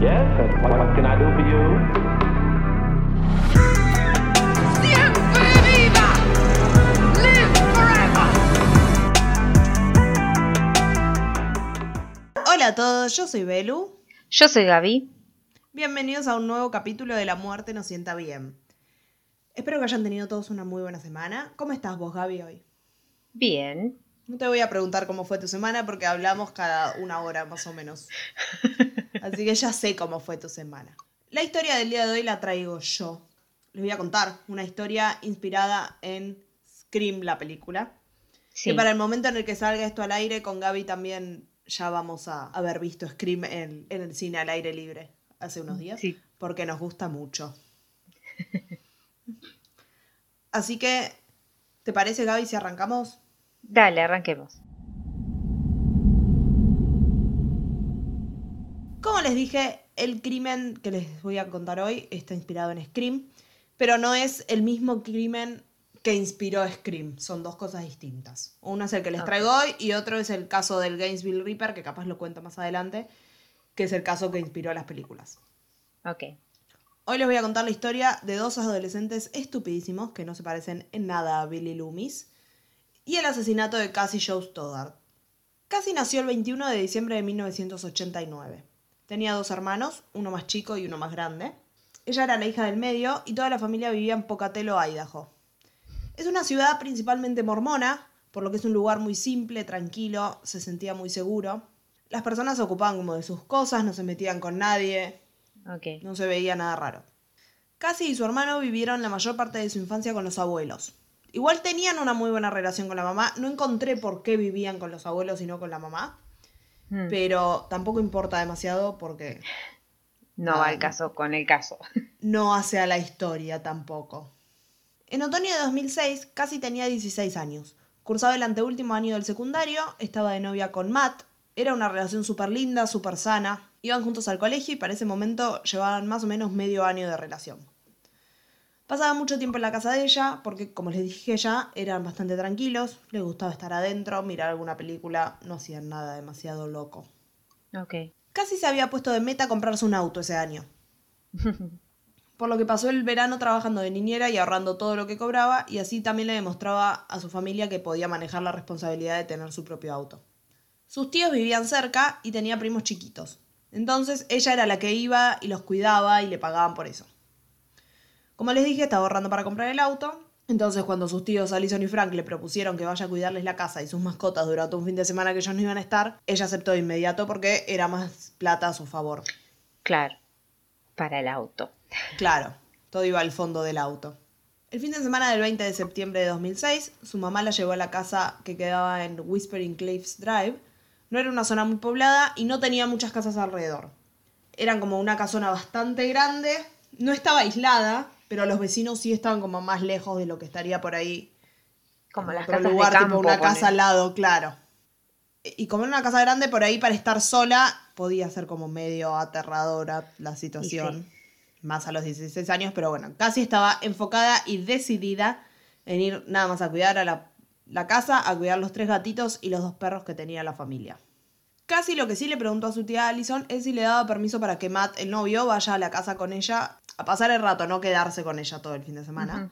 Yes, what, what can I do for you? Siempre viva! Live forever! Hola a todos, yo soy Belu. Yo soy Gaby. Bienvenidos a un nuevo capítulo de La Muerte nos sienta bien. Espero que hayan tenido todos una muy buena semana. ¿Cómo estás vos, Gaby, hoy? Bien. No te voy a preguntar cómo fue tu semana porque hablamos cada una hora más o menos. Así que ya sé cómo fue tu semana. La historia del día de hoy la traigo yo. Les voy a contar una historia inspirada en Scream, la película. Sí. Que para el momento en el que salga esto al aire, con Gaby también ya vamos a haber visto Scream en, en el cine al aire libre hace unos días. Sí. Porque nos gusta mucho. Así que, ¿te parece, Gaby, si arrancamos? Dale, arranquemos. Como les dije, el crimen que les voy a contar hoy está inspirado en Scream, pero no es el mismo crimen que inspiró Scream. Son dos cosas distintas. Uno es el que les traigo hoy y otro es el caso del Gainesville Reaper, que capaz lo cuento más adelante, que es el caso que inspiró a las películas. Ok. Hoy les voy a contar la historia de dos adolescentes estupidísimos que no se parecen en nada a Billy Loomis y el asesinato de Cassie Joe Stoddard. Cassie nació el 21 de diciembre de 1989. Tenía dos hermanos, uno más chico y uno más grande. Ella era la hija del medio y toda la familia vivía en Pocatello, Idaho. Es una ciudad principalmente mormona, por lo que es un lugar muy simple, tranquilo, se sentía muy seguro. Las personas se ocupaban como de sus cosas, no se metían con nadie, no se veía nada raro. Cassie y su hermano vivieron la mayor parte de su infancia con los abuelos. Igual tenían una muy buena relación con la mamá. No encontré por qué vivían con los abuelos y no con la mamá. Mm. Pero tampoco importa demasiado porque No va al caso con el caso. no hace a la historia tampoco. En otoño de 2006, Cassie tenía 16 años. Cursaba el anteúltimo año del secundario, estaba de novia con Matt. Era una relación súper linda, súper sana. Iban juntos al colegio y para ese momento llevaban más o menos medio año de relación. Pasaba mucho tiempo en la casa de ella porque, como les dije ya, eran bastante tranquilos, les gustaba estar adentro, mirar alguna película, no hacían nada demasiado loco. Ok. Casi se había puesto de meta comprarse un auto ese año. Por lo que pasó el verano trabajando de niñera y ahorrando todo lo que cobraba, y así también le demostraba a su familia que podía manejar la responsabilidad de tener su propio auto. Sus tíos vivían cerca y tenía primos chiquitos. Entonces ella era la que iba y los cuidaba y le pagaban por eso. Como les dije, estaba ahorrando para comprar el auto. Entonces, cuando sus tíos Alison y Frank le propusieron que vaya a cuidarles la casa y sus mascotas durante un fin de semana que ellos no iban a estar, ella aceptó de inmediato porque era más plata a su favor. Claro. Para el auto. Claro, todo iba al fondo del auto. El fin de semana del 20 de septiembre de 2006, su mamá la llevó a la casa que quedaba en Whispering Cliffs Drive. No era una zona muy poblada y no tenía muchas casas alrededor. Eran como una casona bastante grande, no estaba aislada, pero los vecinos sí estaban como más lejos de lo que estaría por ahí. Como en las otro casas lugar, de campo. tipo una casa al lado, claro. Y como era una casa grande, por ahí para estar sola podía ser como medio aterradora la situación. Más a los 16 años, pero bueno, casi estaba enfocada y decidida en ir nada más a cuidar a la, la casa, a cuidar los tres gatitos y los dos perros que tenía la familia. Casi lo que sí le preguntó a su tía Allison es si le daba permiso para que Matt, el novio, vaya a la casa con ella a pasar el rato, no quedarse con ella todo el fin de semana.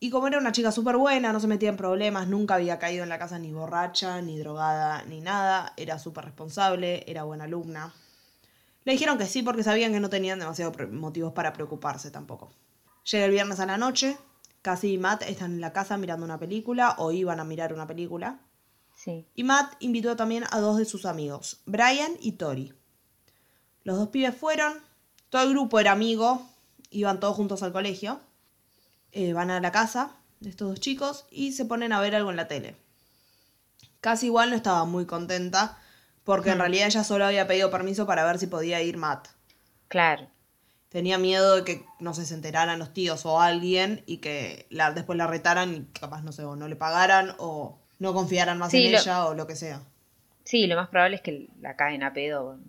Y como era una chica súper buena, no se metía en problemas, nunca había caído en la casa ni borracha, ni drogada, ni nada, era súper responsable, era buena alumna. Le dijeron que sí porque sabían que no tenían demasiados motivos para preocuparse tampoco. Llega el viernes a la noche, Cassie y Matt están en la casa mirando una película o iban a mirar una película. Sí. Y Matt invitó también a dos de sus amigos, Brian y Tori. Los dos pibes fueron, todo el grupo era amigo, iban todos juntos al colegio. Eh, van a la casa de estos dos chicos y se ponen a ver algo en la tele. Casi igual no estaba muy contenta porque en realidad ella solo había pedido permiso para ver si podía ir Matt. Claro. Tenía miedo de que no sé, se enteraran los tíos o alguien y que la, después la retaran y capaz, no sé, o no le pagaran o no confiaran más Sí, en lo- ella o lo que sea. Sí, lo más probable es que la caen a pedo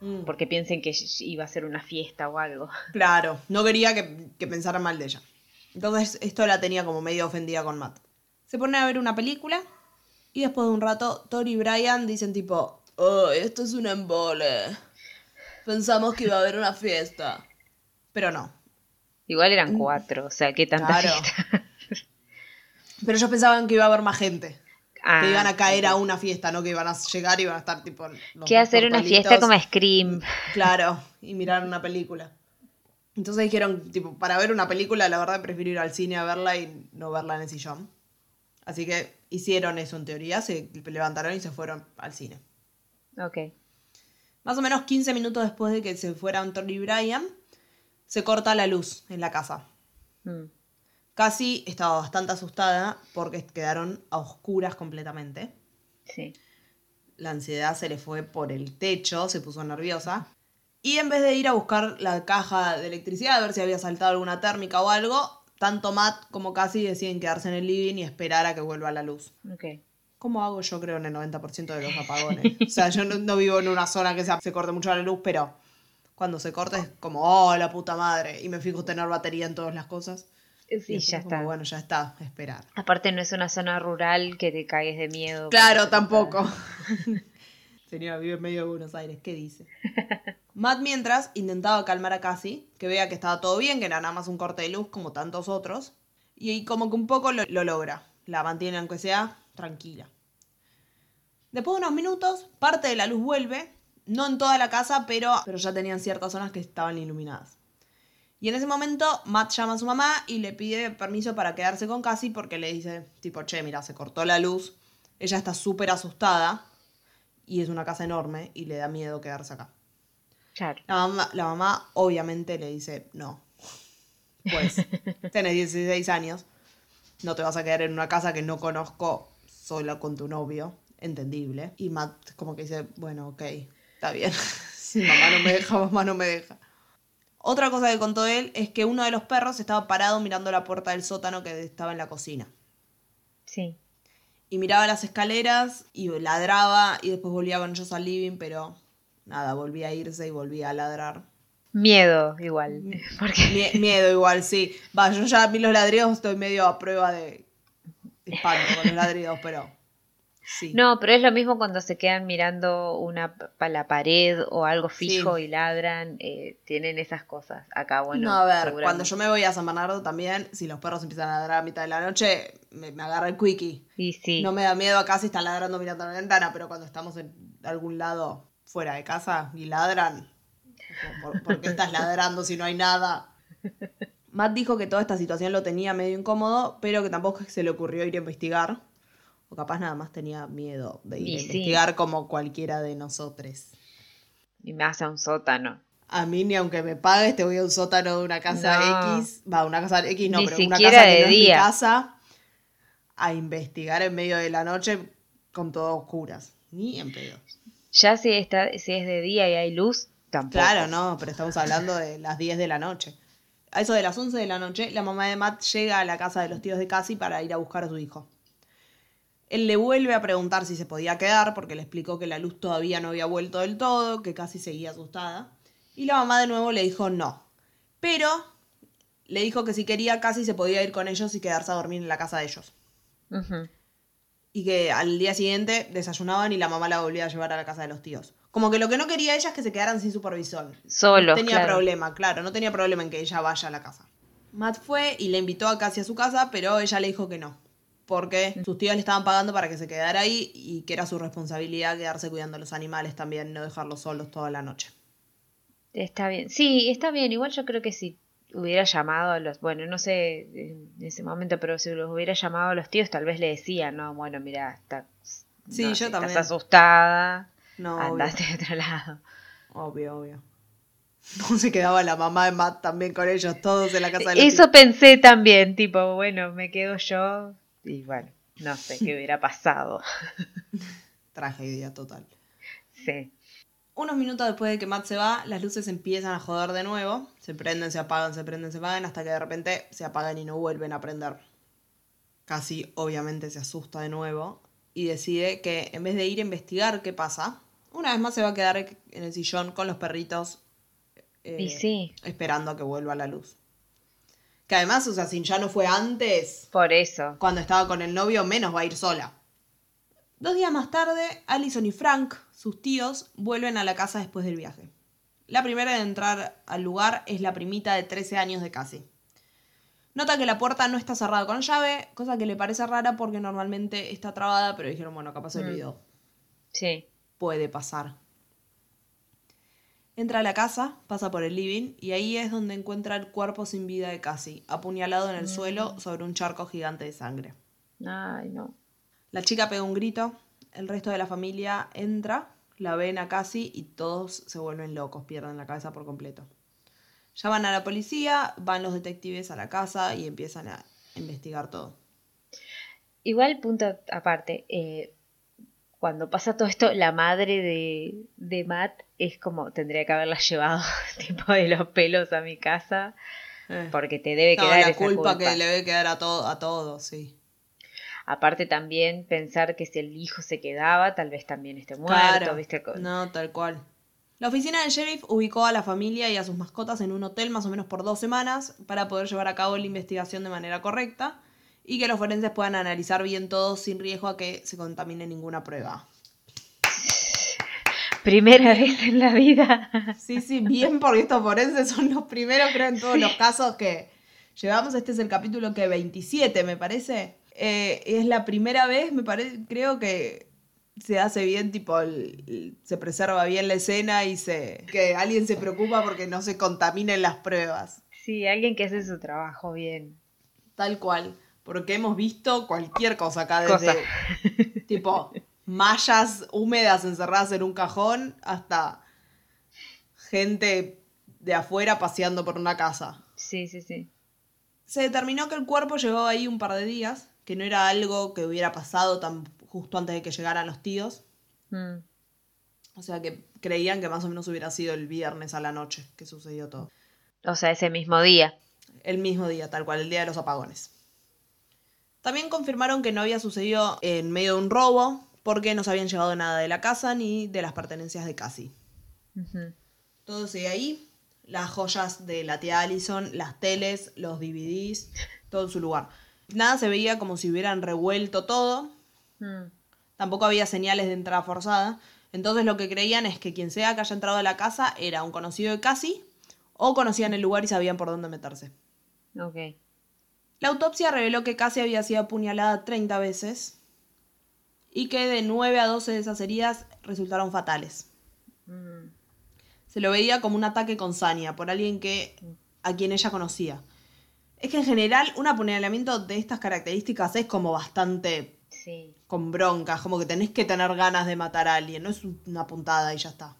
Mm. porque piensen que iba a ser una fiesta o algo. Claro, no quería que, que pensara mal de ella. Entonces esto la tenía como medio ofendida con Matt. Se ponen a ver una película y después de un rato Tori y Brian dicen tipo, oh, esto es un embole. Pensamos que iba a haber una fiesta. Pero no. Igual eran cuatro, o sea, qué tanta Claro. fiesta. Pero ellos pensaban que iba a haber más gente. Ah, que iban a caer a una fiesta, no que iban a llegar y iban a estar tipo. Que hacer una fiesta como Scream. Claro, y mirar una película. Entonces dijeron, tipo, para ver una película, la verdad prefiero ir al cine a verla y no verla en el sillón. Así que hicieron eso en teoría, se levantaron y se fueron al cine. Ok. Más o menos 15 minutos después de que se fueran Tony y Brian, se corta la luz en la casa. Mm. Casi estaba bastante asustada porque quedaron a oscuras completamente. Sí. La ansiedad se le fue por el techo, se puso nerviosa. Y en vez de ir a buscar la caja de electricidad, a ver si había saltado alguna térmica o algo, tanto Matt como Cassie deciden quedarse en el living y esperar a que vuelva la luz. Ok. Como hago yo creo en el 90% de los apagones. o sea, yo no, no vivo en una zona que se, se corte mucho la luz, pero cuando se corta es como, oh, la puta madre. Y me fijo tener batería en todas las cosas. Sí, ya como, está. bueno, ya está, esperar. Aparte no es una zona rural que te cagues de miedo. Claro, tampoco. Señora, vive en medio de Buenos Aires, ¿qué dice? Matt mientras intentaba calmar a Cassie, que vea que estaba todo bien, que era nada más un corte de luz como tantos otros, y ahí como que un poco lo, lo logra. La mantiene aunque sea tranquila. Después de unos minutos, parte de la luz vuelve, no en toda la casa, pero, pero ya tenían ciertas zonas que estaban iluminadas. Y en ese momento, Matt llama a su mamá y le pide permiso para quedarse con Cassie porque le dice, tipo, che, mira, se cortó la luz. Ella está súper asustada y es una casa enorme y le da miedo quedarse acá. Claro. La mamá, la mamá obviamente le dice, no. Pues, tenés 16 años, no te vas a quedar en una casa que no conozco sola con tu novio, entendible. Y Matt como que dice, bueno, ok, está bien. si mamá no me deja, mamá no me deja. Otra cosa que contó él es que uno de los perros estaba parado mirando la puerta del sótano que estaba en la cocina. Sí. Y miraba las escaleras y ladraba y después volvía con ellos al living, pero nada, volvía a irse y volvía a ladrar. Miedo, igual. Porque miedo igual, sí. Va, yo ya a mí los ladridos estoy medio a prueba de espanto con los ladridos, pero sí. No, pero es lo mismo cuando se quedan mirando una la pared o algo fijo Sí. y ladran, eh, tienen esas cosas. Acá, bueno. no, a ver, cuando yo me voy a San Bernardo también, si los perros empiezan a ladrar a mitad de la noche, me, me agarra el quickie. Y sí, No me da miedo acá si están ladrando mirando la ventana, pero cuando estamos en algún lado fuera de casa y ladran, ¿por, por qué estás ladrando si no hay nada? Matt dijo que toda esta situación lo tenía medio incómodo, pero que tampoco se le ocurrió ir a investigar. O capaz nada más tenía miedo de ir Y a sí. investigar como cualquiera de nosotros. y me hace un sótano. A mí ni aunque me pagues te voy a un sótano de una casa No. X, va, una casa X no, Ni pero una casa que de no es mi día. casa a investigar en medio de la noche con todo oscuras. Ni en pedo. Ya si, está, si es de día y hay luz, tampoco. Claro, no, pero estamos hablando de las 10 de la noche. A eso de las 11 de la noche, la mamá de Matt llega a la casa de los tíos de Cassie para ir a buscar a su hijo. Él le vuelve a preguntar si se podía quedar porque le explicó que la luz todavía no había vuelto del todo, que Cassie seguía asustada. Y la mamá de nuevo le dijo no. Pero le dijo que si quería Cassie se podía ir con ellos y quedarse a dormir en la casa de ellos. Y que al día siguiente desayunaban y la mamá la volvía a llevar a la casa de los tíos. Como que lo que no quería ella es que se quedaran sin supervisión. Solos, No tenía claro. problema, claro, no tenía problema en que ella vaya a la casa. Matt fue y le invitó a Cassie a su casa, pero ella le dijo que no. Porque sus tíos le estaban pagando para que se quedara ahí y que era su responsabilidad quedarse cuidando a los animales también, no dejarlos solos toda la noche. Está bien. Sí, está bien. Igual yo creo que si hubiera llamado a los, bueno, no sé en ese momento, pero si los hubiera llamado a los tíos, tal vez le decían, no, bueno, mira, está, Sí, no, yo si también. Estás asustada, No, andate de otro lado. obvio, obvio. obvio. No se quedaba la mamá de Matt también con ellos, todos en la casa de los Eso pensé también, tipo, bueno, me quedo yo y bueno, no sé qué hubiera pasado. Tragedia total. Sí. Unos minutos después de que Matt se va, las luces empiezan a joder de nuevo. Se prenden, se apagan, se prenden, se apagan, hasta que de repente se apagan y no vuelven a prender. Casi, obviamente, se asusta de nuevo y decide que en vez de ir a investigar qué pasa, una vez más se va a quedar en el sillón con los perritos eh, Y sí. esperando a que vuelva la luz. Que además, o sea, si ya no fue antes, Por eso. cuando estaba con el novio, menos va a ir sola. Dos días más tarde, Allison y Frank, sus tíos, vuelven a la casa después del viaje. La primera en entrar al lugar es la primita de 13 años de Cassie. Nota que la puerta no está cerrada con llave, cosa que le parece rara porque normalmente está trabada, pero dijeron, bueno, capaz se Mm. olvidó. Sí. Puede pasar. Entra a la casa, pasa por el living y ahí es donde encuentra el cuerpo sin vida de Cassie, apuñalado en el suelo sobre un charco gigante de sangre. Ay, no. La chica pega un grito, el resto de la familia entra, la ven a Cassie y todos se vuelven locos, pierden la cabeza por completo. Llaman a la policía, van los detectives a la casa y empiezan a investigar todo. Igual, punto aparte, eh, cuando pasa todo esto, la madre de, de Matt es como, tendría que haberla llevado tipo de los pelos a mi casa, porque te debe No, quedar la esa culpa, culpa. que le debe quedar a, todo, a todos, sí. Aparte también pensar que si el hijo se quedaba, tal vez también esté muerto, Claro. ¿viste? No, tal cual. La oficina del sheriff ubicó a la familia y a sus mascotas en un hotel más o menos por dos semanas para poder llevar a cabo la investigación de manera correcta y que los forenses puedan analizar bien todo sin riesgo a que se contamine ninguna prueba. Primera vez en la vida. Sí, sí, bien porque estos forenses son los primeros, creo, en todos los casos que llevamos. Este es el capítulo que 27, me parece. Eh, es la primera vez, me parece, creo que se hace bien, tipo, el- el- se preserva bien la escena y se que alguien se preocupa porque no se contaminen las pruebas. Sí, alguien que hace su trabajo bien. Tal cual. Porque hemos visto cualquier cosa acá, desde Cosa. tipo mallas húmedas encerradas en un cajón hasta gente de afuera paseando por una casa. Sí, sí, sí. Se determinó que el cuerpo llevaba ahí un par de días, que no era algo que hubiera pasado tan justo antes de que llegaran los tíos. Mm. O sea que creían que más o menos hubiera sido el viernes a la noche que sucedió todo. O sea, ese mismo día. El mismo día, tal cual, el día de los apagones. También confirmaron que no había sucedido en medio de un robo, porque no se habían llevado nada de la casa ni de las pertenencias de Cassie. Ujú. Todo sigue ahí. Las joyas de la tía Allison, las teles, los DVDs, todo en su lugar. Nada se veía como si hubieran revuelto todo. Mm. Tampoco había señales de entrada forzada. Entonces lo que creían es que quien sea que haya entrado a la casa era un conocido de Cassie o conocían el lugar y sabían por dónde meterse. Ok. La autopsia reveló que Cassie había sido apuñalada 30 veces y que de 9 a 12 de esas heridas resultaron fatales. Mm. Se lo veía como un ataque con saña por alguien que a quien ella conocía. Es que en general un apuñalamiento de estas características es como bastante Sí. con broncas, como que tenés que tener ganas de matar a alguien, no es una puntada y ya está.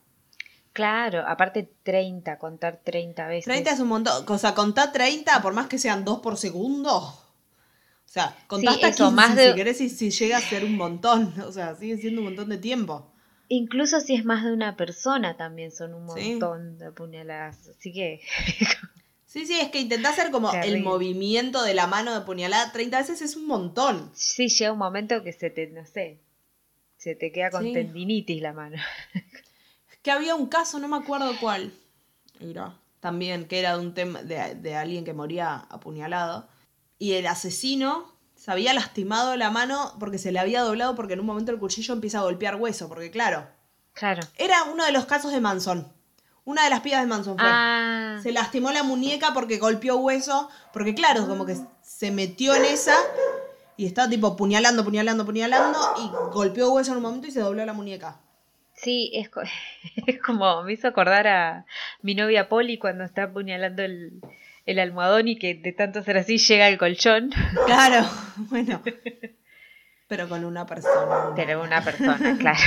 Claro, aparte 30, contar 30 veces. 30 es un montón, o sea, contá 30 por más que sean 2 por segundo. O sea, contá Sí, hasta eso, 15 más de- si querés y si llega a ser un montón, o sea, sigue siendo un montón de tiempo. Incluso si es más de una persona también son un Sí. montón de apuñaladas. Así que Sí, sí, es que intentá hacer como el movimiento de la mano de puñalada 30 veces es un montón. sí llega un momento que se te, no sé, se te queda con Sí. tendinitis la mano. Que había un caso, no me acuerdo cuál. Era también que era de un tema de, de alguien que moría apuñalado. Y el asesino se había lastimado la mano porque se le había doblado porque en un momento el cuchillo empieza a golpear hueso. Porque claro, Claro. era uno de los casos de Manson. Una de las pibas de Manson fue. Ah, Se lastimó la muñeca porque golpeó hueso. Porque claro, como que se metió en esa y estaba tipo puñalando, puñalando, puñalando. Y golpeó hueso en un momento y se dobló la muñeca. Sí, es, co- es como, me hizo acordar a mi novia Polly cuando está apuñalando el, el almohadón y que de tanto ser así llega el colchón. Claro, bueno. Pero con una persona. Pero una persona, claro.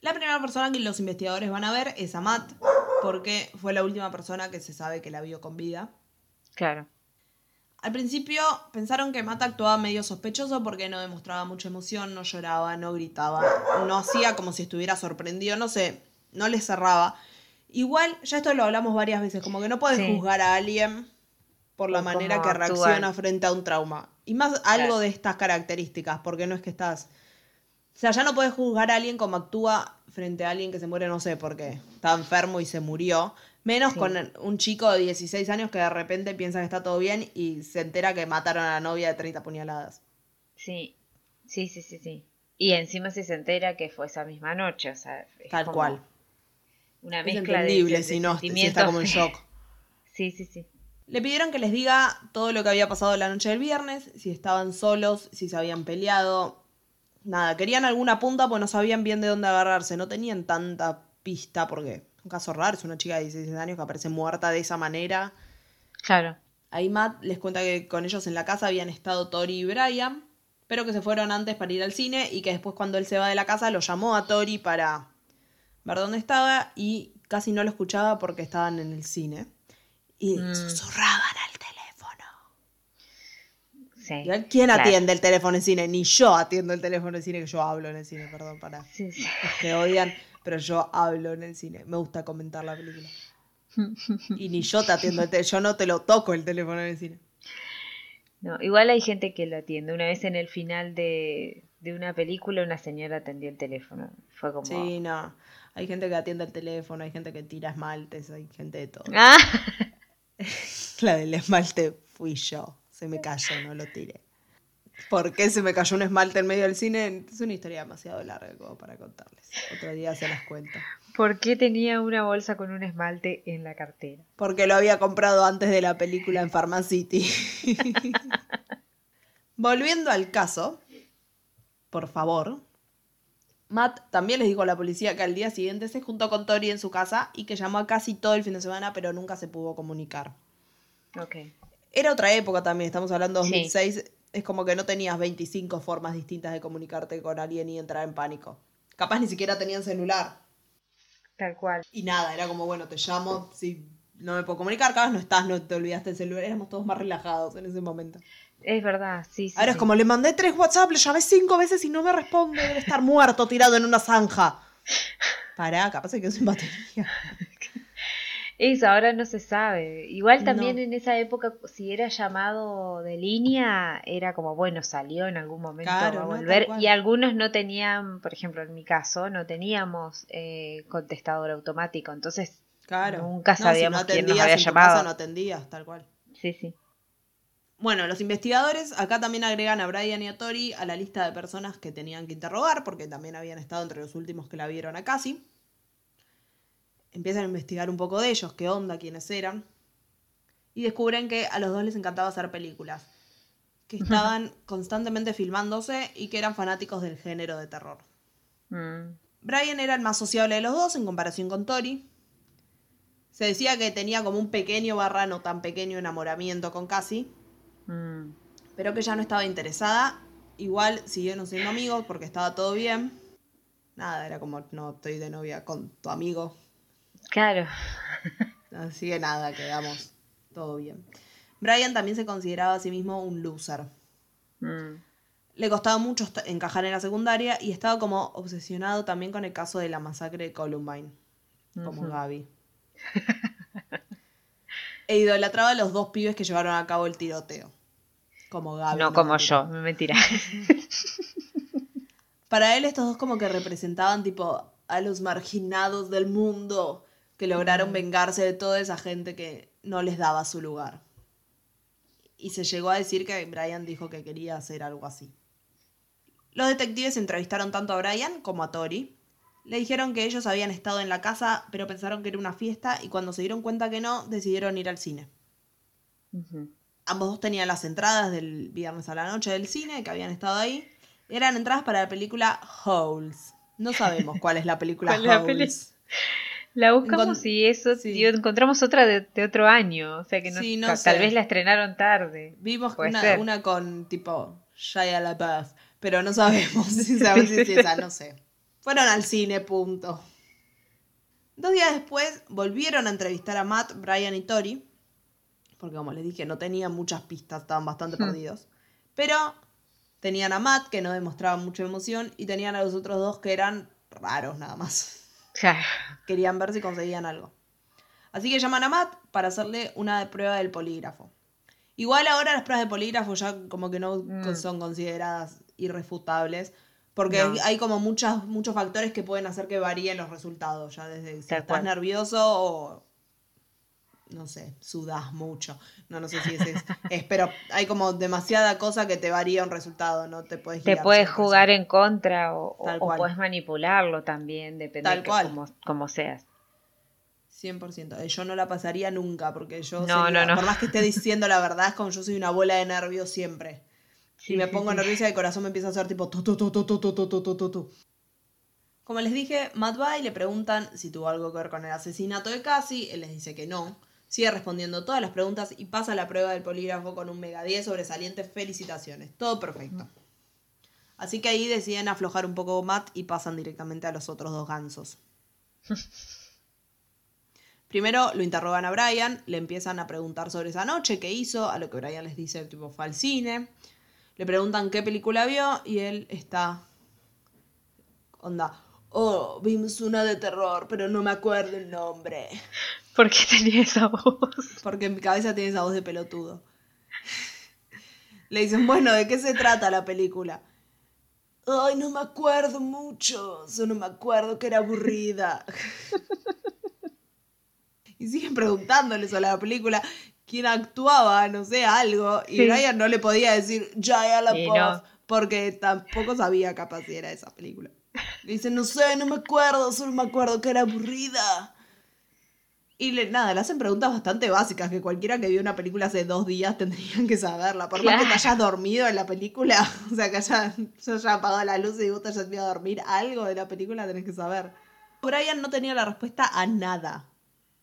La primera persona que los investigadores van a ver es a Matt, porque fue la última persona que se sabe que la vio con vida. Claro. Al principio pensaron que Matt actuaba medio sospechoso porque no demostraba mucha emoción, no lloraba, no gritaba, no hacía como si estuviera sorprendido, no sé, no le cerraba. Igual, ya esto lo hablamos varias veces, como que no puedes Sí. juzgar a alguien por la manera que reacciona frente a un trauma. Y más algo Claro. de estas características, porque no es que estás... O sea, ya no puedes juzgar a alguien como actúa frente a alguien que se muere, no sé, porque está enfermo y se murió. Menos Sí. con un chico de 16 años que de repente piensa que está todo bien y se entera que mataron a la novia de 30 puñaladas. Sí, sí, sí, sí, sí. Y encima si se entera que fue esa misma noche, o sea, es Tal como- cual. una Es mezcla de, entendible de- si no, si está como en shock. Sí, sí, sí. Le pidieron que les diga todo lo que había pasado la noche del viernes, si estaban solos, si se habían peleado. Nada, querían alguna punta pues no sabían bien de dónde agarrarse, no tenían tanta pista porque es un caso raro, es una chica de 16 años que aparece muerta de esa manera. Claro. Ahí Matt les cuenta que con ellos en la casa habían estado Tori y Brian, pero que se fueron antes para ir al cine y que después cuando él se va de la casa lo llamó a Tori para ver dónde estaba y casi no lo escuchaba porque estaban en el cine. Y Mm. susurraban al teléfono. Sí. ¿Quién Claro. atiende el teléfono en cine? Ni yo atiendo el teléfono en cine, que yo hablo en el cine, perdón, para Sí, sí. los que odian, pero yo hablo en el cine. Me gusta comentar la película. Y ni yo te atiendo el yo no te lo toco el teléfono en el cine. No, igual hay gente que lo atiende. Una vez en el final de, de una película, una señora atendió el teléfono. Fue como. Sí, no. Hay gente que atiende el teléfono, hay gente que tira esmaltes, hay gente de todo. Ah, La del esmalte fui yo. Se me cayó, no lo tiré. ¿Por qué se me cayó un esmalte en medio del cine? Es una historia demasiado larga como para contarles. Otro día se las cuento. ¿Por qué tenía una bolsa con un esmalte en la cartera? Porque lo había comprado antes de la película en Pharmacity. Volviendo al caso, por favor. Matt también les dijo a la policía que al día siguiente se juntó con Tori en su casa y que llamó a casi todo el fin de semana, pero nunca se pudo comunicar. Ok. Era otra época también, estamos hablando de Sí. 2006. Es como que no tenías 25 formas distintas de comunicarte con alguien y entrar en pánico. Capaz ni siquiera tenían celular. Tal cual. Y nada, era como, bueno, te llamo, si no me puedo comunicar, capaz no estás, no te olvidaste el celular. Éramos todos más relajados en ese momento. Es verdad, sí, sí. Ahora es como, le mandé tres WhatsApp, le llamé cinco veces y no me responde, debe estar muerto tirado en una zanja. Pará, capaz se quedó sin batería. Eso, ahora no se sabe. Igual también No. en esa época, si era llamado de línea, era como, bueno, salió en algún momento, Claro, a volver. y algunos no tenían, por ejemplo, en mi caso, no teníamos eh, contestador automático. Entonces, Claro. Nunca No, si sabíamos no quién nos había en llamado. no atendías, tal cual. sí, sí. Bueno, los investigadores acá también agregan a Brian y a Tori a la lista de personas que tenían que interrogar, porque también habían estado entre los últimos que la vieron a Cassie. Empiezan a investigar un poco de ellos, qué onda, quiénes eran. Y descubren que a los dos les encantaba hacer películas. Que estaban constantemente filmándose y que eran fanáticos del género de terror. Mm, Brian era el más sociable de los dos en comparación con Tori. Se decía que tenía como un pequeño barra no tan pequeño enamoramiento con Cassie mm. pero que ya no estaba interesada. Igual siguieron siendo amigos porque estaba todo bien. Nada, era como, no estoy de novia con tu amigo. Claro. Así que nada, quedamos todo bien. Brian también se consideraba a sí mismo un loser. Mm. Le costaba mucho encajar en la secundaria y estaba como obsesionado también con el caso de la masacre de Columbine, como. Gaby. e idolatraba a los dos pibes que llevaron a cabo el tiroteo. Como Gaby. No como mentira. yo, mentira. Para él estos dos como que representaban tipo a los marginados del mundo que lograron vengarse de toda esa gente que no les daba su lugar. Y se llegó a decir que Brian dijo que quería hacer algo así. Los detectives entrevistaron tanto a Brian como a Tori. Le dijeron que ellos habían estado en la casa, pero pensaron que era una fiesta y cuando se dieron cuenta que no, decidieron ir al cine. Ambos dos tenían las entradas del viernes a la noche del cine, que habían estado ahí. Eran entradas para la película Holes. No sabemos cuál es la película ¿Cuál es la Holes. La buscamos Encon- y eso, sí. y encontramos otra de, de otro año. O sea que no, Sí, no sé. tal vez la estrenaron tarde. Vimos una, una con tipo Shia LaBeouf, pero no sabemos si sabemos si es esa, no sé. Fueron al cine, punto. Dos días después volvieron a entrevistar a Matt, Brian y Tori, porque como les dije, no tenían muchas pistas, estaban bastante Hmm. perdidos. Pero tenían a Matt, que no demostraba mucha emoción, y tenían a los otros dos que eran raros nada más. Claro. Querían ver si conseguían algo. Así que llaman a Matt para hacerle una prueba del polígrafo. Igual ahora las pruebas de polígrafo ya como que no Mm. son consideradas irrefutables. Porque No. hay como muchas, muchos factores que pueden hacer que varíen los resultados. Ya desde si Tal estás cual. nervioso o. No sé, sudas mucho. No, no sé si es, es. Pero hay como demasiada cosa que te varía un resultado. No te puedes Te puedes 100%. jugar en contra o, o- puedes manipularlo también, depende Tal de. Como, como seas. 100%. Eh, Yo no la pasaría nunca porque yo, No, sería- no, no. por más que esté diciendo la verdad, es como yo soy una bola de nervios siempre. Sí, Si me pongo sí. nerviosa, el corazón me empieza a hacer tipo tu, tu, tu, tu, tu, tu, tu, tu, tu. Como les dije, Matt va y le preguntan si tuvo algo que ver con el asesinato de Cassie. Él les dice que no. Sigue respondiendo todas las preguntas y pasa la prueba del polígrafo con un mega 10 sobresaliente. Felicitaciones. Todo perfecto. Así que ahí deciden aflojar un poco Matt y pasan directamente a los otros dos gansos. Primero lo interrogan a Brian, le empiezan a preguntar sobre esa noche, qué hizo, a lo que Brian les dice, tipo, fue al cine. Le preguntan qué película vio y él está... Onda, oh, vimos una de terror, pero no me acuerdo el nombre. ¿Por qué tenía esa voz? Porque en mi cabeza tiene esa voz de pelotudo. Le dicen, bueno, ¿de qué se trata la película? Ay, no me acuerdo mucho, solo me acuerdo que era aburrida. y siguen preguntándole sobre la película quién actuaba, no sé, algo. Y Sí. Brian no le podía decir Jaya Y LaPoff no. porque tampoco sabía capaz si era esa película. Le dice, no sé, no me acuerdo, solo me acuerdo que era aburrida. Y le, nada, le hacen preguntas bastante básicas que cualquiera que vio una película hace dos días tendrían que saberla. Por más que te Claro. hayas dormido en la película, o sea, que haya, se haya apagado la luz y vos te hayas ido a dormir, algo de la película tenés que saber. Brian no tenía la respuesta a nada.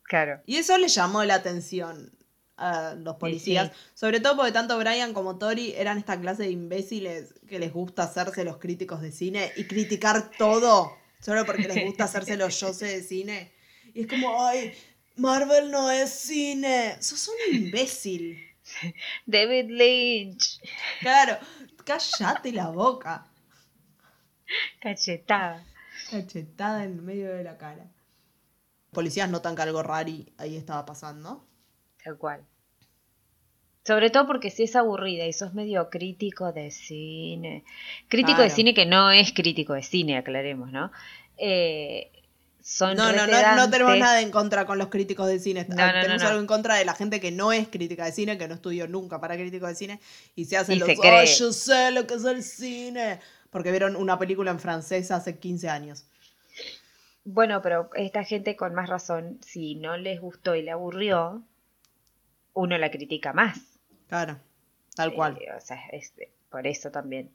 Claro. Y eso le llamó la atención a los policías. sí. Sobre todo porque tanto Brian como Tori eran esta clase de imbéciles que les gusta hacerse los críticos de cine y criticar todo solo porque les gusta hacerse los yo sé de cine. Y es como, ay, Marvel no es cine. Sos un imbécil. David Lynch. Claro, cállate la boca. Cachetada. Cachetada en medio de la cara. Policías notan que algo rari ahí estaba pasando. Tal cual. Sobre todo porque si es aburrida y sos medio crítico de cine. Crítico de cine que no es crítico de cine, aclaremos, ¿no? Eh, son No, no, no, no tenemos nada en contra con los críticos de cine. No, tenemos algo en contra de la gente que no es crítica de cine, que no estudió nunca para crítico de cine y se hacen Y los se yo sé lo que es el cine. Porque vieron una película en francés hace 15 años. Bueno, pero esta gente con más razón, si no les gustó y le aburrió, uno la critica más. Claro, tal cual. Eh, o sea, es por eso también.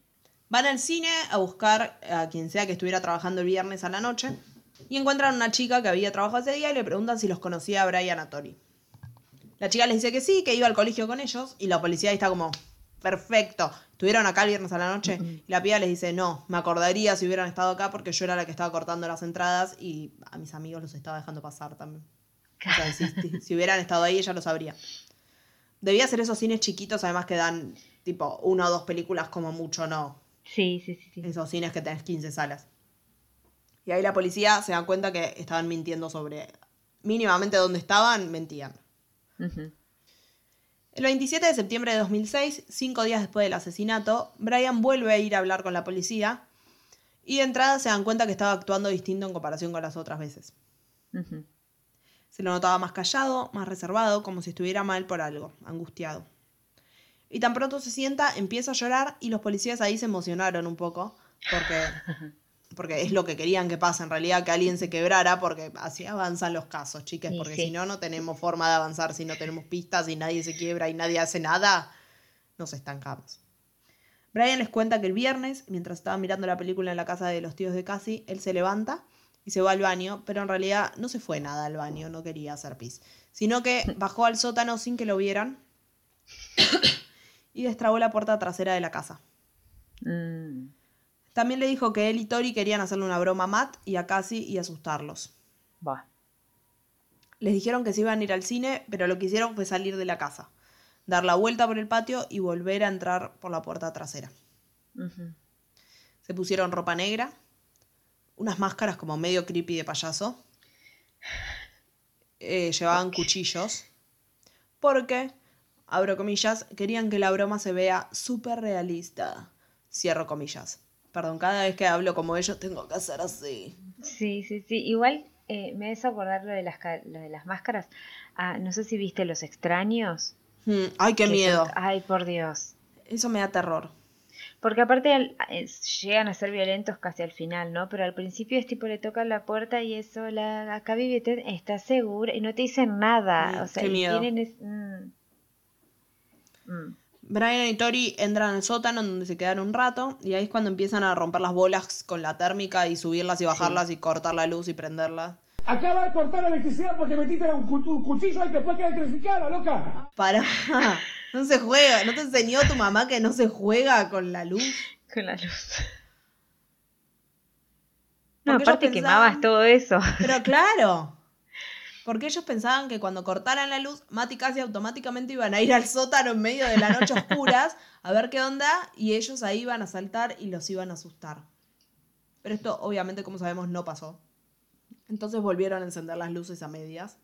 Van al cine a buscar a quien sea que estuviera trabajando el viernes a la noche y encuentran a una chica que había trabajado ese día y le preguntan si los conocía a Brian a Tori. La chica les dice que sí, que iba al colegio con ellos y la policía ahí está como, perfecto, ¿estuvieron acá el viernes a la noche? Y la piba les dice, no, me acordaría si hubieran estado acá porque yo era la que estaba cortando las entradas y a mis amigos los estaba dejando pasar también. O sea, si, si- si hubieran estado ahí ella lo sabría. Debía ser esos cines chiquitos además que dan tipo una o dos películas como mucho, no. Sí, sí, sí. sí. Esos cines que tenés 15 salas. Y ahí la policía se da cuenta que estaban mintiendo sobre mínimamente dónde estaban, mentían. El 27 de septiembre de 2006, cinco días después del asesinato, Brian vuelve a ir a hablar con la policía y de entrada se dan cuenta que estaba actuando distinto en comparación con las otras veces. Se lo notaba más callado, más reservado, como si estuviera mal por algo, angustiado. Y tan pronto se sienta, empieza a llorar y los policías ahí se emocionaron un poco, porque, porque es lo que querían que pase en realidad, que alguien se quebrara, porque así avanzan los casos, chicas, porque sí. si no, no tenemos forma de avanzar, si no tenemos pistas, y nadie se quiebra y nadie hace nada, nos estancamos. Brian les cuenta que el viernes, mientras estaba mirando la película en la casa de los tíos de Cassie, él se levanta y se va al baño, pero en realidad no se fue nada al baño, no quería hacer pis, sino que bajó al sótano sin que lo vieran y destrabó la puerta trasera de la casa. Mm. También le dijo que él y Tori querían hacerle una broma a Matt y a Cassie y asustarlos. Buah. Les dijeron que se iban a ir al cine, pero lo que hicieron fue salir de la casa, dar la vuelta por el patio y volver a entrar por la puerta trasera. Se pusieron ropa negra, unas máscaras como medio creepy de payaso. Eh, llevaban cuchillos. Porque, abro comillas, querían que la broma se vea súper realista. Cierro comillas. Perdón, cada vez que hablo como ellos tengo que hacer así. Sí, sí, sí. Igual eh, me hace acordar lo de las, lo de las máscaras. Ah, no sé si viste Los Extraños. Hmm, ay, qué que miedo. son- Ay, por Dios. Eso me da terror. Porque aparte llegan a ser violentos casi al final, ¿no? Pero al principio es tipo le tocan la puerta y eso, la, acá vive Ted, está segura y no te dicen nada. Mm, o sea, qué miedo. tienen es- mm. Brian y Tori entran al sótano donde se quedan un rato y ahí es cuando empiezan a romper las bolas con la térmica y subirlas y bajarlas y cortar la luz y prenderlas. Acaba de cortar la electricidad porque metiste un, cu- un cuchillo ahí que después queda electrificada, loca. Para, no se juega, ¿no te enseñó tu mamá que no se juega con la luz? Con la luz. No, aparte pensaban- quemabas todo eso. Pero claro, porque ellos pensaban que cuando cortaran la luz, Matt y Cassie automáticamente iban a ir al sótano en medio de la noche oscuras a ver qué onda y ellos ahí iban a saltar y los iban a asustar. Pero esto obviamente, como sabemos, no pasó. Entonces volvieron a encender las luces a medias.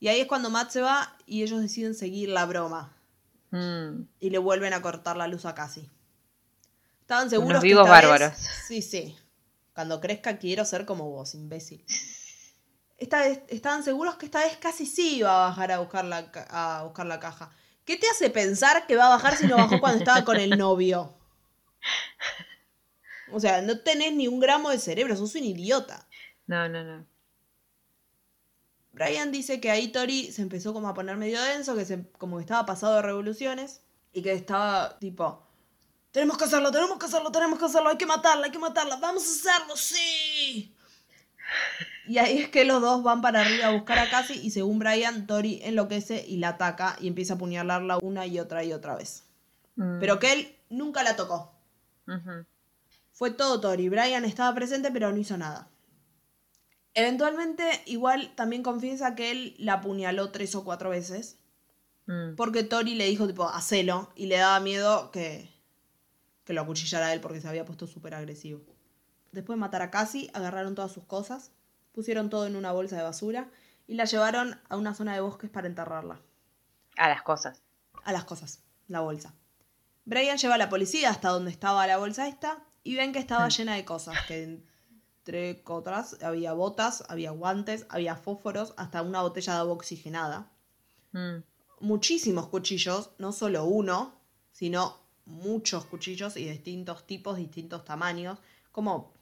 Y ahí es cuando Matt se va y ellos deciden seguir la broma. Mm. Y le vuelven a cortar la luz a Cassie. Estaban seguros Unos que vivos vez- bárbaros. Sí, sí. Cuando crezca quiero ser como vos, imbécil. Esta vez, estaban seguros que esta vez casi sí iba a bajar a buscar, la, a buscar la caja. ¿Qué te hace pensar que va a bajar si no bajó cuando estaba con el novio? O sea, no tenés ni un gramo de cerebro, sos un idiota. No, no, no. Brian dice que ahí Tori se empezó como a poner medio denso, que se, como que estaba pasado de revoluciones y que estaba tipo, tenemos que hacerlo, tenemos que hacerlo, tenemos que hacerlo, hay que matarla, hay que matarla, vamos a hacerlo, sí. Y ahí es que los dos van para arriba a buscar a Cassie y según Brian, Tori enloquece y la ataca y empieza a apuñalarla una y otra y otra vez. Mm. Pero que él nunca la tocó. Fue todo Tori. Brian estaba presente, pero no hizo nada. Eventualmente, igual también confiesa que él la apuñaló tres o cuatro veces. Mm. Porque Tori le dijo, tipo, hacelo. Y le daba miedo que, que lo acuchillara a él porque se había puesto súper agresivo. Después de matar a Cassie, agarraron todas sus cosas, pusieron todo en una bolsa de basura y la llevaron a una zona de bosques para enterrarla. A las cosas. A las cosas, la bolsa. Brian lleva a la policía hasta donde estaba la bolsa esta y ven que estaba llena de cosas, que entre otras había botas, había guantes, había fósforos, hasta una botella de agua oxigenada. Mm. Muchísimos cuchillos, no solo uno, sino muchos cuchillos y distintos tipos, distintos tamaños. Como,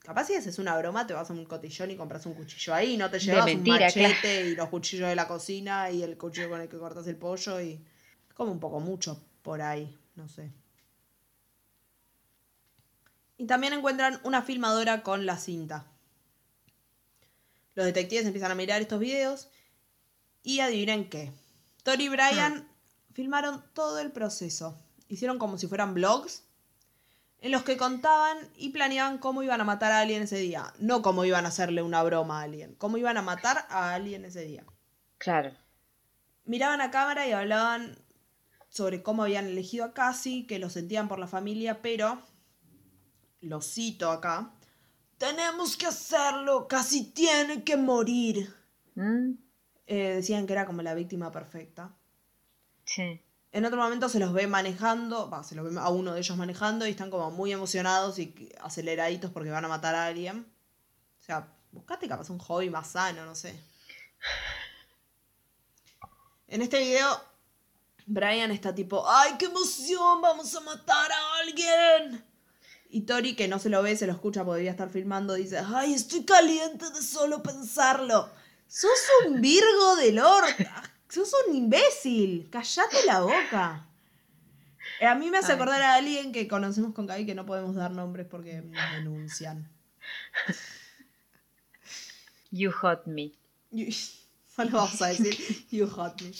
capaz si haces una broma, te vas a un cotillón y compras un cuchillo ahí, no te llevas mentira, un machete claro. y los cuchillos de la cocina y el cuchillo con el que cortas el pollo y... Como un poco mucho por ahí, no sé. Y también encuentran una filmadora con la cinta. Los detectives empiezan a mirar estos videos y adivinen qué. Tori y Brian filmaron todo el proceso. Hicieron como si fueran vlogs en los que contaban y planeaban cómo iban a matar a alguien ese día. No cómo iban a hacerle una broma a alguien. Cómo iban a matar a alguien ese día. Claro. Miraban a cámara y hablaban sobre cómo habían elegido a Cassie, que lo sentían por la familia, pero, lo cito acá, tenemos que hacerlo, Cassie tiene que morir. Mm. Eh, decían que era como la víctima perfecta. Sí. En otro momento se los ve manejando, va, se los ve a uno de ellos manejando y están como muy emocionados y aceleraditos porque van a matar a alguien. O sea, buscate capaz un hobby más sano, no sé. En este video, Brian está tipo, ¡ay, qué emoción! ¡Vamos a matar a alguien! Y Tori, que no se lo ve, se lo escucha, podría estar filmando, dice, ¡ay, estoy caliente de solo pensarlo! ¡Sos un Virgo del orto! ¡Sos un imbécil! ¡Cállate la boca! Eh, A mí me hace acordar a alguien que conocemos con Gaby que no podemos dar nombres porque nos denuncian. You hot me. You- Solo vamos a decir, you hot me.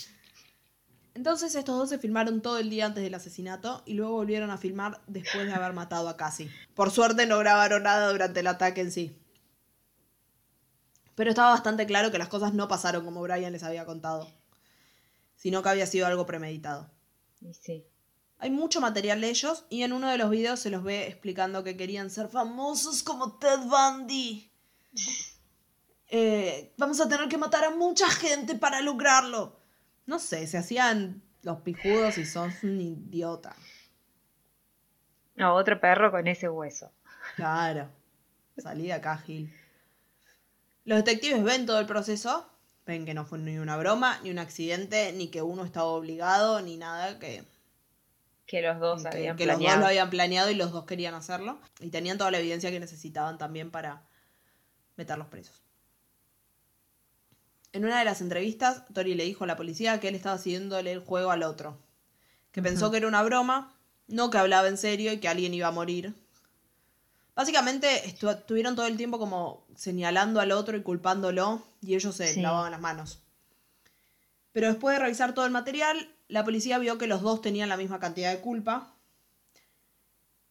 Entonces estos dos se filmaron todo el día antes del asesinato y luego volvieron a filmar después de haber matado a Cassie. Por suerte no grabaron nada durante el ataque en sí. Pero estaba bastante claro que las cosas no pasaron como Brian les había contado, sino que había sido algo premeditado. Sí. Hay mucho material de ellos y en uno de los videos se los ve explicando que querían ser famosos como Ted Bundy. Eh, vamos a tener que matar a mucha gente para lograrlo. No sé, se hacían los pijudos y son un idiota. No, otro perro con ese hueso. Claro. Salí de acá, Gil. Los detectives ven todo el proceso. Ven que no fue ni una broma, ni un accidente, ni que uno estaba obligado, ni nada, que Que los dos que, habían que los dos lo habían planeado y los dos querían hacerlo. Y tenían toda la evidencia que necesitaban también para meterlos presos. En una de las entrevistas, Tori le dijo a la policía que él estaba siguiéndole el juego al otro. Que pensó que era una broma, no que hablaba en serio y que alguien iba a morir. Básicamente estu- estuvieron todo el tiempo como señalando al otro y culpándolo y ellos se Sí. lavaban las manos. Pero después de revisar todo el material, la policía vio que los dos tenían la misma cantidad de culpa.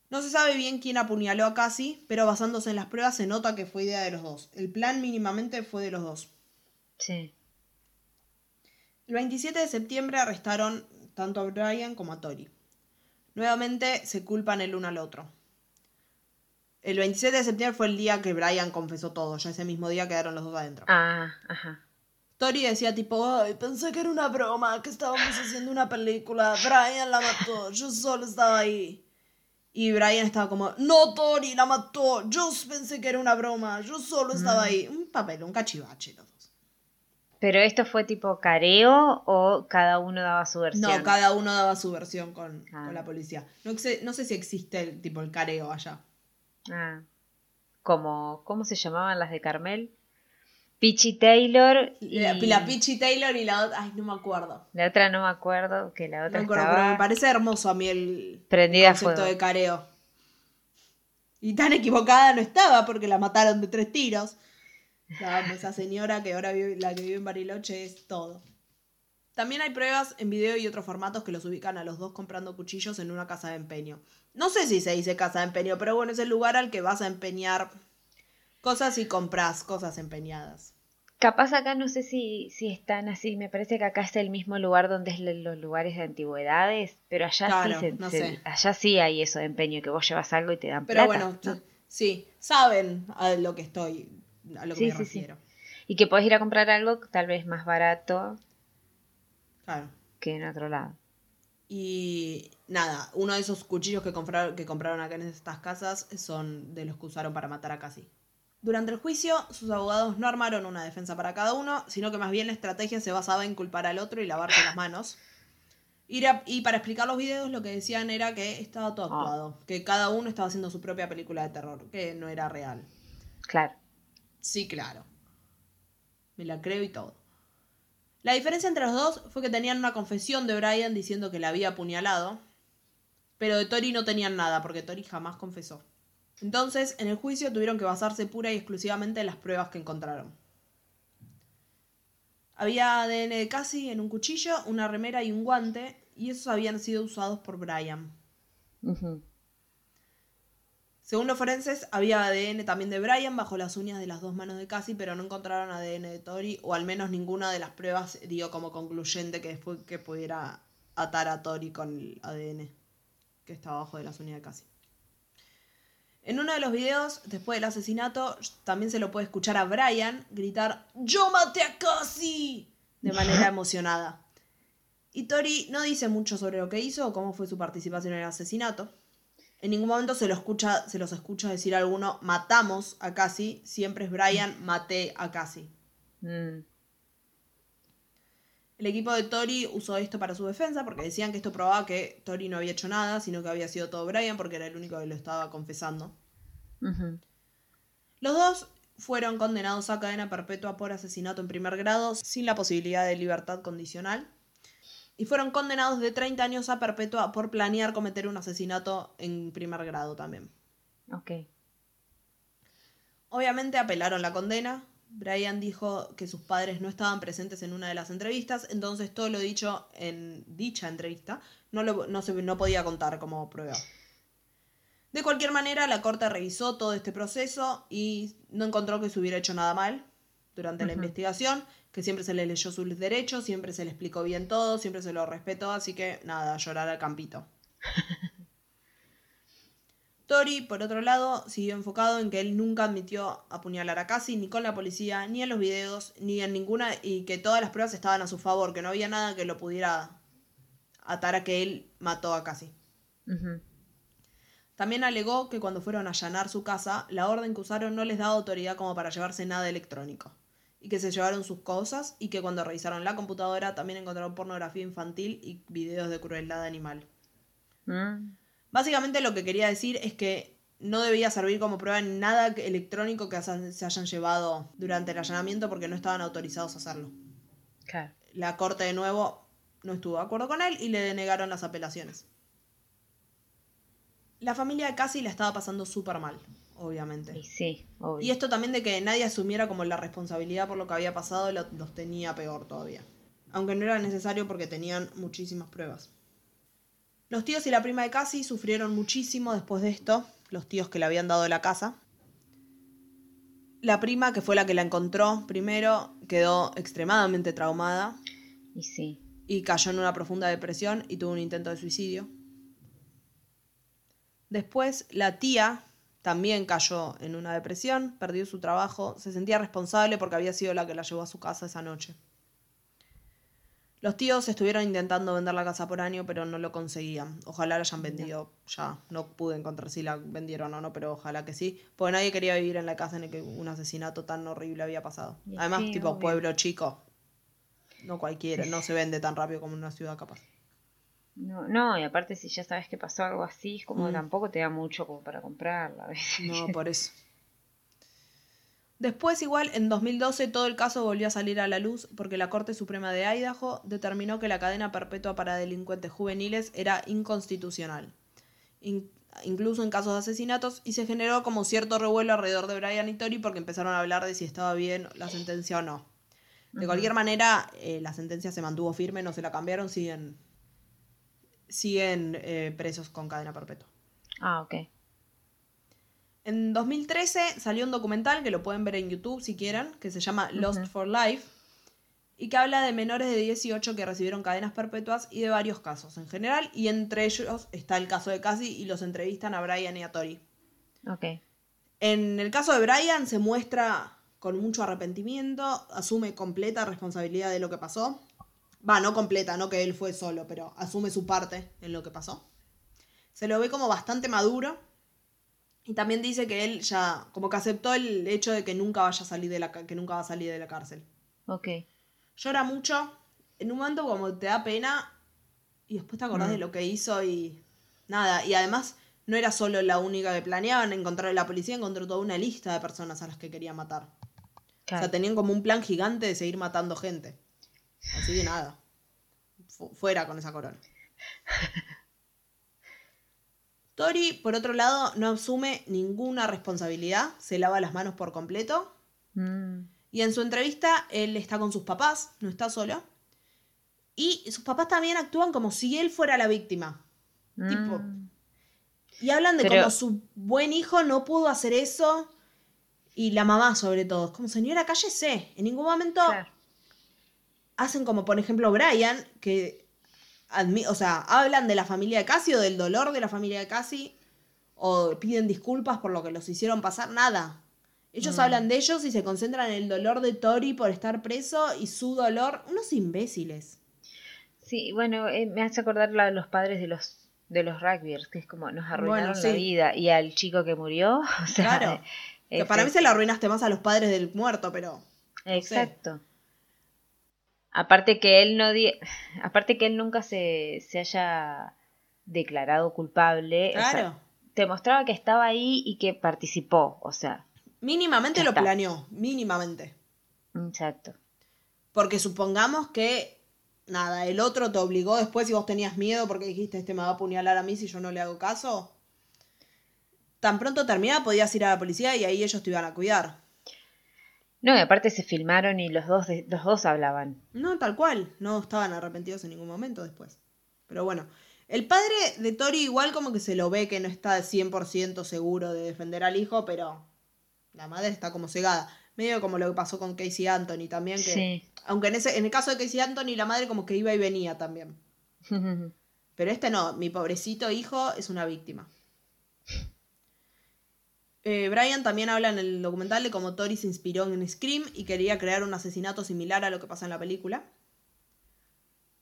No se sabe bien quién apuñaló a Cassie, pero basándose en las pruebas se nota que fue idea de los dos. El plan mínimamente fue de los dos. Sí. El 27 de septiembre arrestaron tanto a Brian como a Tori. Nuevamente se culpan el uno al otro. El 27 de septiembre fue el día que Brian confesó todo, ya ese mismo día quedaron los dos adentro. Ah, ajá. Tori decía tipo, ay, pensé que era una broma, que estábamos haciendo una película, Brian la mató, yo solo estaba ahí. Y Brian estaba como, no, Tori la mató, yo pensé que era una broma, yo solo estaba ahí. Un papel, un cachivache los dos. Pero esto fue tipo careo o cada uno daba su versión. No, cada uno daba su versión con, Ah. con la policía. No sé, no sé si existe el tipo el careo allá. Ah. Como, ¿cómo se llamaban las de Carmel? Peachy Taylor y La, la Taylor y la otra, ay, no me acuerdo. la otra no me acuerdo, que la No otra me acuerdo, estaba pero me parece hermoso a mí el, prendida concepto fuego. de careo. Y tan equivocada no estaba porque la mataron de tres tiros. La- esa señora que ahora vive, la que vive en Bariloche es todo. También hay pruebas en video y otros formatos que los ubican a los dos comprando cuchillos en una casa de empeño. No sé si se dice casa de empeño, pero bueno, es el lugar al que vas a empeñar cosas y compras cosas empeñadas. Capaz acá no sé si, si están así, me parece que acá es el mismo lugar donde es lo- los lugares de antigüedades, pero allá Claro, sí se- no se- sé. allá sí hay eso de empeño, que vos llevas algo y te dan Pero plata. bueno, ¿no? sí, saben a lo que estoy, a lo que Sí, me sí, sí. refiero. Y que podés ir a comprar algo tal vez más barato Claro. que en otro lado. Y nada, uno de esos cuchillos que compraron, que compraron acá en estas casas son de los que usaron para matar a Cassie. Durante el juicio, sus abogados no armaron una defensa para cada uno, sino que más bien la estrategia se basaba en culpar al otro y lavarse las manos. Y, ra- y para explicar los videos, lo que decían era que estaba todo Ah. actuado, que cada uno estaba haciendo su propia película de terror, que no era real. Claro. Sí, claro. Me la creo y todo. La diferencia entre los dos fue que tenían una confesión de Brian diciendo que la había apuñalado, pero de Tori no tenían nada, porque Tori jamás confesó. Entonces, en el juicio tuvieron que basarse pura y exclusivamente en las pruebas que encontraron. Había ADN de Cassie en un cuchillo, una remera y un guante, y esos habían sido usados por Brian. Ujú. Según los forenses, había ADN también de Brian bajo las uñas de las dos manos de Cassie, pero no encontraron ADN de Tori, o al menos ninguna de las pruebas dio como concluyente que después que pudiera atar a Tori con el ADN que estaba bajo de las uñas de Cassie. En uno de los videos, después del asesinato, también se lo puede escuchar a Brian gritar ¡Yo maté a Cassie! de manera emocionada. Y Tori no dice mucho sobre lo que hizo o cómo fue su participación en el asesinato. En ningún momento se, lo escucha, se los escucha decir a alguno, matamos a Cassie. Siempre es Brian, maté a Cassie. Mm. El equipo de Tori usó esto para su defensa porque decían que esto probaba que Tori no había hecho nada, sino que había sido todo Brian porque era el único que lo estaba confesando. Los dos fueron condenados a cadena perpetua por asesinato en primer grado sin la posibilidad de libertad condicional. Y fueron condenados de 30 años a perpetua por planear cometer un asesinato en primer grado también. Ok. Obviamente apelaron la condena. Brian dijo que sus padres no estaban presentes en una de las entrevistas, entonces todo lo dicho en dicha entrevista no, lo- no se, no podía contar como prueba. De cualquier manera, la corte revisó todo este proceso y no encontró que se hubiera hecho nada mal durante la investigación, que siempre se le leyó sus derechos, siempre se le explicó bien todo, siempre se lo respetó, así que nada, llorar al campito. Tori, por otro lado, siguió enfocado en que él nunca admitió apuñalar a Cassie, ni con la policía, ni en los videos, ni en ninguna, y que todas las pruebas estaban a su favor, que no había nada que lo pudiera atar a que él mató a Cassie. También alegó que cuando fueron a allanar su casa, la orden que usaron no les daba autoridad como para llevarse nada electrónico, y que se llevaron sus cosas, y que cuando revisaron la computadora también encontraron pornografía infantil y videos de crueldad animal. Mm, Básicamente lo que quería decir es que no debía servir como prueba nada que- electrónico que se hayan llevado durante el allanamiento porque no estaban autorizados a hacerlo. La corte de nuevo no estuvo de acuerdo con él y le denegaron las apelaciones. La familia de Cassie la estaba pasando súper mal, obviamente. Y sí, obvio. Y esto también de que nadie asumiera como la responsabilidad por lo que había pasado lo- los tenía peor todavía. Aunque no era necesario porque tenían muchísimas pruebas. Los tíos y la prima de Cassie sufrieron muchísimo después de esto, los tíos que le habían dado la casa. La prima, que fue la que la encontró primero, quedó extremadamente traumada Y sí. y cayó en una profunda depresión y tuvo un intento de suicidio. Después, la tía también cayó en una depresión, perdió su trabajo, se sentía responsable porque había sido la que la llevó a su casa esa noche. Los tíos estuvieron intentando vender la casa por año, pero no lo conseguían. Ojalá la hayan vendido ya. No pude encontrar si la vendieron o no, pero ojalá que sí. Porque nadie quería vivir en la casa en la que un asesinato tan horrible había pasado. Además, sí, tipo obvio. pueblo chico. No cualquiera, no se vende tan rápido como en una ciudad capaz. No, no, y aparte si ya sabes que pasó algo así, es como Mm. que tampoco te da mucho como para comprarla. a veces. No, por eso. Después, igual, en 2012 todo el caso volvió a salir a la luz porque la Corte Suprema de Idaho determinó que la cadena perpetua para delincuentes juveniles era inconstitucional, in- incluso en casos de asesinatos, y se generó como cierto revuelo alrededor de Brian y Tori porque empezaron a hablar de si estaba bien la sentencia o no. De cualquier manera, eh, la sentencia se mantuvo firme, no se la cambiaron, siguen, siguen eh, presos con cadena perpetua. Ah, ok. En 2013 salió un documental que lo pueden ver en YouTube si quieren, que se llama Lost for Life, y que habla de menores de 18 que recibieron cadenas perpetuas y de varios casos en general, y entre ellos está el caso de Cassie y los entrevistan a Brian y a Tori. Ok. En el caso de Brian se muestra con mucho arrepentimiento, asume completa responsabilidad de lo que pasó. Va, no completa, no que él fue solo, pero asume su parte en lo que pasó. Se lo ve como bastante maduro. Y también dice que él ya, como que aceptó el hecho de que nunca vaya a salir de la, que nunca va a salir de la cárcel. Ok. Llora mucho. En un momento como te da pena y después te acordás Mm. de lo que hizo y nada. Y además no era solo la única que planeaban encontrar la policía, encontró toda una lista de personas a las que quería matar. O sea, tenían como un plan gigante de seguir matando gente. Así que nada. Fu- fuera con esa corona. Tori, por otro lado, no asume ninguna responsabilidad, se lava las manos por completo. Mm, Y en su entrevista, él está con sus papás, no está solo. Y sus papás también actúan como si él fuera la víctima. Tipo, mm. Y hablan de Pero- cómo su buen hijo no pudo hacer eso. Y la mamá, sobre todo. Es como, señora, cállese. En ningún momento Claro. Hacen como, por ejemplo, Brian, que. o sea, hablan de la familia de Cassie o del dolor de la familia de Cassie. O piden disculpas por lo que los hicieron pasar. Nada. Ellos Mm. hablan de ellos y se concentran en el dolor de Tori por estar preso y su dolor. Unos imbéciles. Sí, bueno, eh, me hace acordar los padres de los de los rugbyers, que es como nos arruinaron Bueno, la vida. Y al chico que murió, o sea, Claro. Que es para mí eso. se la arruinaste más a los padres del muerto, pero. Exacto. Aparte que él no di- aparte que él nunca se, se haya declarado culpable, o sea, Claro. te mostraba que estaba ahí y que participó, o sea, Mínimamente lo planeó, mínimamente. exacto. Porque supongamos que, nada, el otro te obligó después y vos tenías miedo porque dijiste, este me va a apuñalar a mí si yo no le hago caso. Tan pronto terminaba podías ir a la policía y ahí ellos te iban a cuidar. No, y aparte se filmaron y los dos de- los dos hablaban. No, tal cual, no estaban arrepentidos en ningún momento después. Pero bueno, el padre de Tori igual como que se lo ve que no está 100% seguro de defender al hijo, pero la madre está como cegada. Medio como lo que pasó con Casey Anthony también, que Sí. aunque en, ese, en el caso de Casey Anthony la madre como que iba y venía también. Pero este no, mi pobrecito hijo es una víctima. Eh, Brian también habla en el documental de cómo Tori se inspiró en Scream y quería crear un asesinato similar a lo que pasa en la película.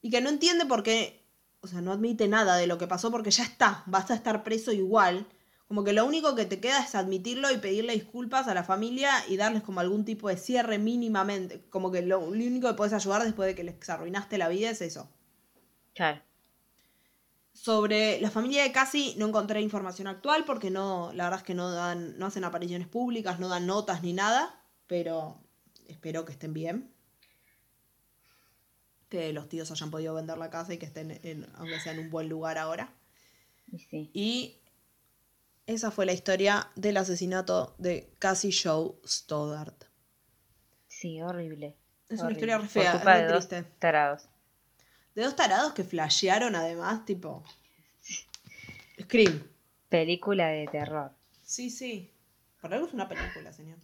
Y que no entiende por qué, o sea, no admite nada de lo que pasó porque ya está, vas a estar preso igual. Como que lo único que te queda es admitirlo y pedirle disculpas a la familia y darles como algún tipo de cierre mínimamente. Como que lo, lo único que puedes ayudar después de que les arruinaste la vida es eso. Claro. Sobre la familia de Cassie no encontré información actual porque no, la verdad es que no dan, no hacen apariciones públicas, no dan notas ni nada, pero espero que estén bien. Que los tíos hayan podido vender la casa y que estén, en, aunque sea en un buen lugar ahora. Y sí. Y esa fue la historia del asesinato de Cassie Joe Stoddart. Sí, horrible. Es una historia re fea, re dos triste. tarados. De dos tarados que flashearon además, tipo. Scream. Película de terror. Sí, sí. Por algo es una película, señor.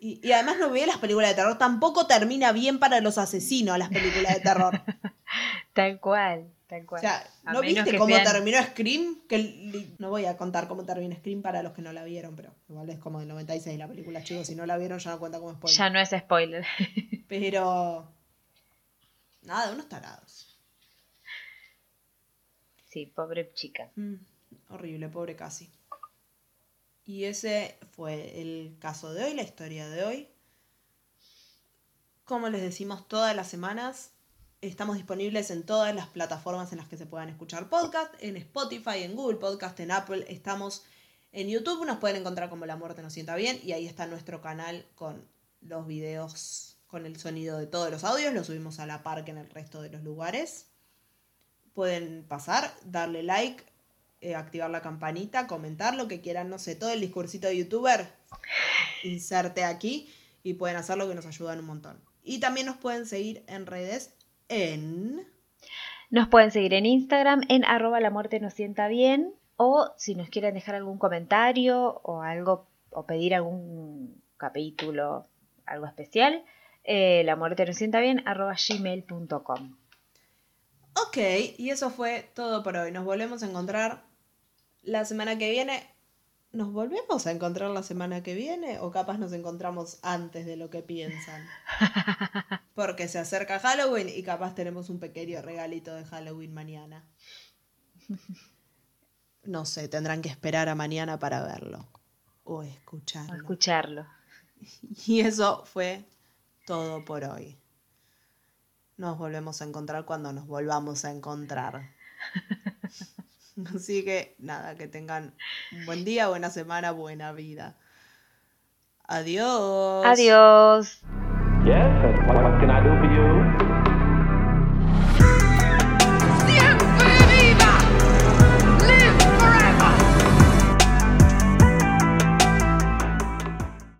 Y, y además no ve las películas de terror. Tampoco termina bien para los asesinos las películas de terror. Tal cual, tal O cual. sea, A ¿no viste cómo sean- terminó Scream? Que no voy a contar cómo terminó Scream para los que no la vieron, pero igual es como del 96 la película, chicos. Si no la vieron ya no cuenta como spoiler. Ya no es spoiler. Pero. Nada, unos tarados. sí, pobre chica. Mm, horrible, pobre Casi. Y ese fue el caso de hoy, la historia de hoy. Como les decimos todas las semanas, estamos disponibles en todas las plataformas en las que se puedan escuchar podcast, en Spotify, en Google Podcast, en Apple, estamos en YouTube, nos pueden encontrar como La Muerte nos sienta bien y ahí está nuestro canal con los videos, con el sonido de todos los audios, lo subimos a la par que en el resto de los lugares. Pueden pasar, darle like, eh, activar la campanita, comentar lo que quieran, no sé, todo el discursito de youtuber, inserte aquí y pueden hacerlo que nos ayudan un montón. Y también nos pueden seguir en redes en... Nos pueden seguir en Instagram en arroba la muerte nos sienta bien. O si nos quieren dejar algún comentario o algo, o pedir algún capítulo, algo especial, eh, la muerte nos sienta bien arroba gmail.com. Ok, y eso fue todo por hoy. Nos volvemos a encontrar la semana que viene. ¿Nos volvemos a encontrar la semana que viene? ¿O capaz nos encontramos antes de lo que piensan? Porque se acerca Halloween y capaz tenemos un pequeño regalito de Halloween mañana. No sé, tendrán que esperar a mañana para verlo. O O escucharlo. escucharlo. Y eso fue todo por hoy. Nos volvemos a encontrar cuando nos volvamos a encontrar. Así que nada, que tengan un buen día, buena semana, buena vida. Adiós. Adiós. Yes, what, what can I do for you?